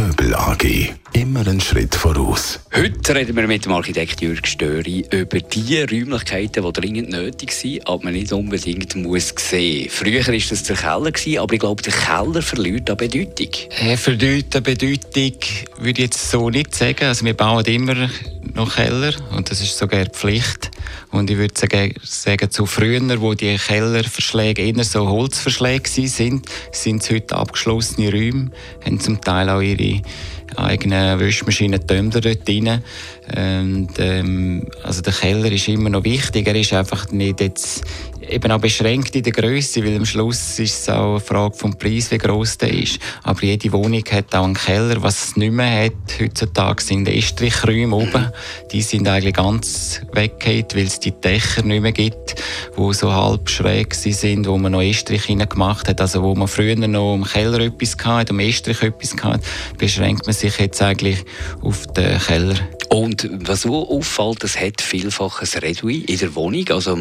Göbel AG. Immer einen Schritt voraus. Heute reden wir mit dem Architekt Jürg Störi über die Räumlichkeiten, die dringend nötig sind, aber man nicht unbedingt muss sehen. Früher war das der Keller, aber ich glaube, der Keller verliert an Bedeutung. Er verliert an Bedeutung, würde ich jetzt so nicht sagen. Also wir bauen immer noch Keller und das ist sogar Pflicht. Und ich würde sagen, zu früher, wo die Kellerverschläge eher so Holzverschläge sind, sind es heute abgeschlossene Räume, haben zum Teil auch ihre eigenen Wäschmaschinen Tumbler dort rein. Und, ähm, also der Keller ist immer noch wichtig. Er ist einfach nicht jetzt eben auch beschränkt in der Größe, weil am Schluss ist es auch eine Frage vom Preis, wie groß der ist. Aber jede Wohnung hat auch einen Keller. Was es nicht mehr hat heutzutage sind Estrichräume oben. Die sind eigentlich ganz weggehend, weil es die Dächer nicht mehr gibt, wo so halb schräg sind, wo man noch Estrich gemacht hat. Also wo man früher noch im Keller etwas hatte, im Estrich etwas hatte, beschränkt man sich jetzt eigentlich auf den Keller. Und was so auffällt, es hat vielfach ein Redui in der Wohnung. Also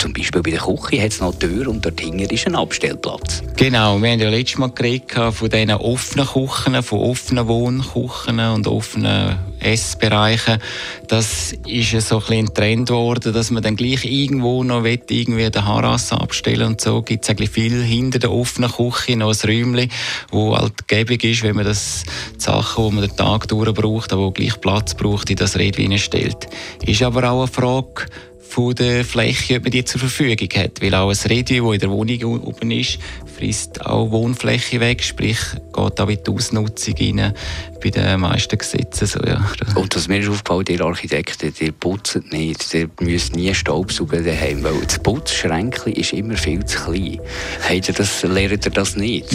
zum Beispiel bei der Küche hat es noch eine Tür und dort ist ein Abstellplatz. Genau, wir haben ja letztes Mal geredet von diesen offenen Küchen, von offenen Wohnküchen und offenen Essbereichen. Das ist ja so ein, ein Trend geworden, dass man dann gleich irgendwo noch will, irgendwie den Haarrasse abstellen und so gibt es eigentlich viel hinter der offenen Küche noch ein Räumchen, wo halt gäbig ist, wenn man das die Sachen, die man den Tag durch braucht, aber gleich Platz braucht, in das Redwein stellt. Ist aber auch eine Frage, von der Fläche, ob man die zur Verfügung hat. Weil auch ein Radio, das in der Wohnung oben ist, frisst auch Wohnfläche weg, sprich geht auch in die Ausnutzung rein bei den meisten Gesetzen. So, ja. Und was mir ist aufgefallen, ihr Architekten, ihr putzt nicht, ihr müsst nie Staubsaugen daheim, weil das Putzschränkchen ist immer viel zu klein. Habt ihr das, lernt ihr das nicht?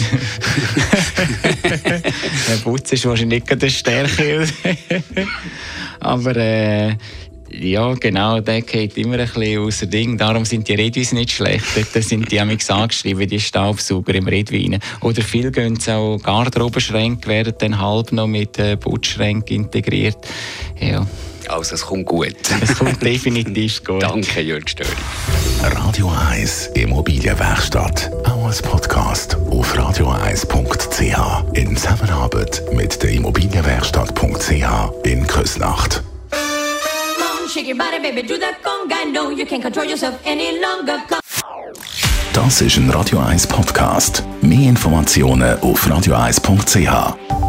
der Putz ist wahrscheinlich nicht der Stärke. Aber äh, ja, genau, der geht immer ein bisschen außer Ding. Darum sind die Redweins nicht schlecht. Dort sind die amigs angeschrieben, die Staubsauger im Redwein. Oder viel gehen auch Garderobenschränke, werden dann halb noch mit äh, Putzschränken integriert. Ja. Also es kommt gut. Es kommt definitiv gut. Danke, Jörg Störi. Radio 1 Immobilienwerkstatt. Auch als Podcast auf radio1.ch. In Zusammenarbeit mit der Immobilienwerkstatt.ch in Küsnacht. Shake your body, baby, do that conga. No, you can't control yourself any longer. Das ist ein Radio 1 Podcast. Mehr Informationen auf radio1.ch.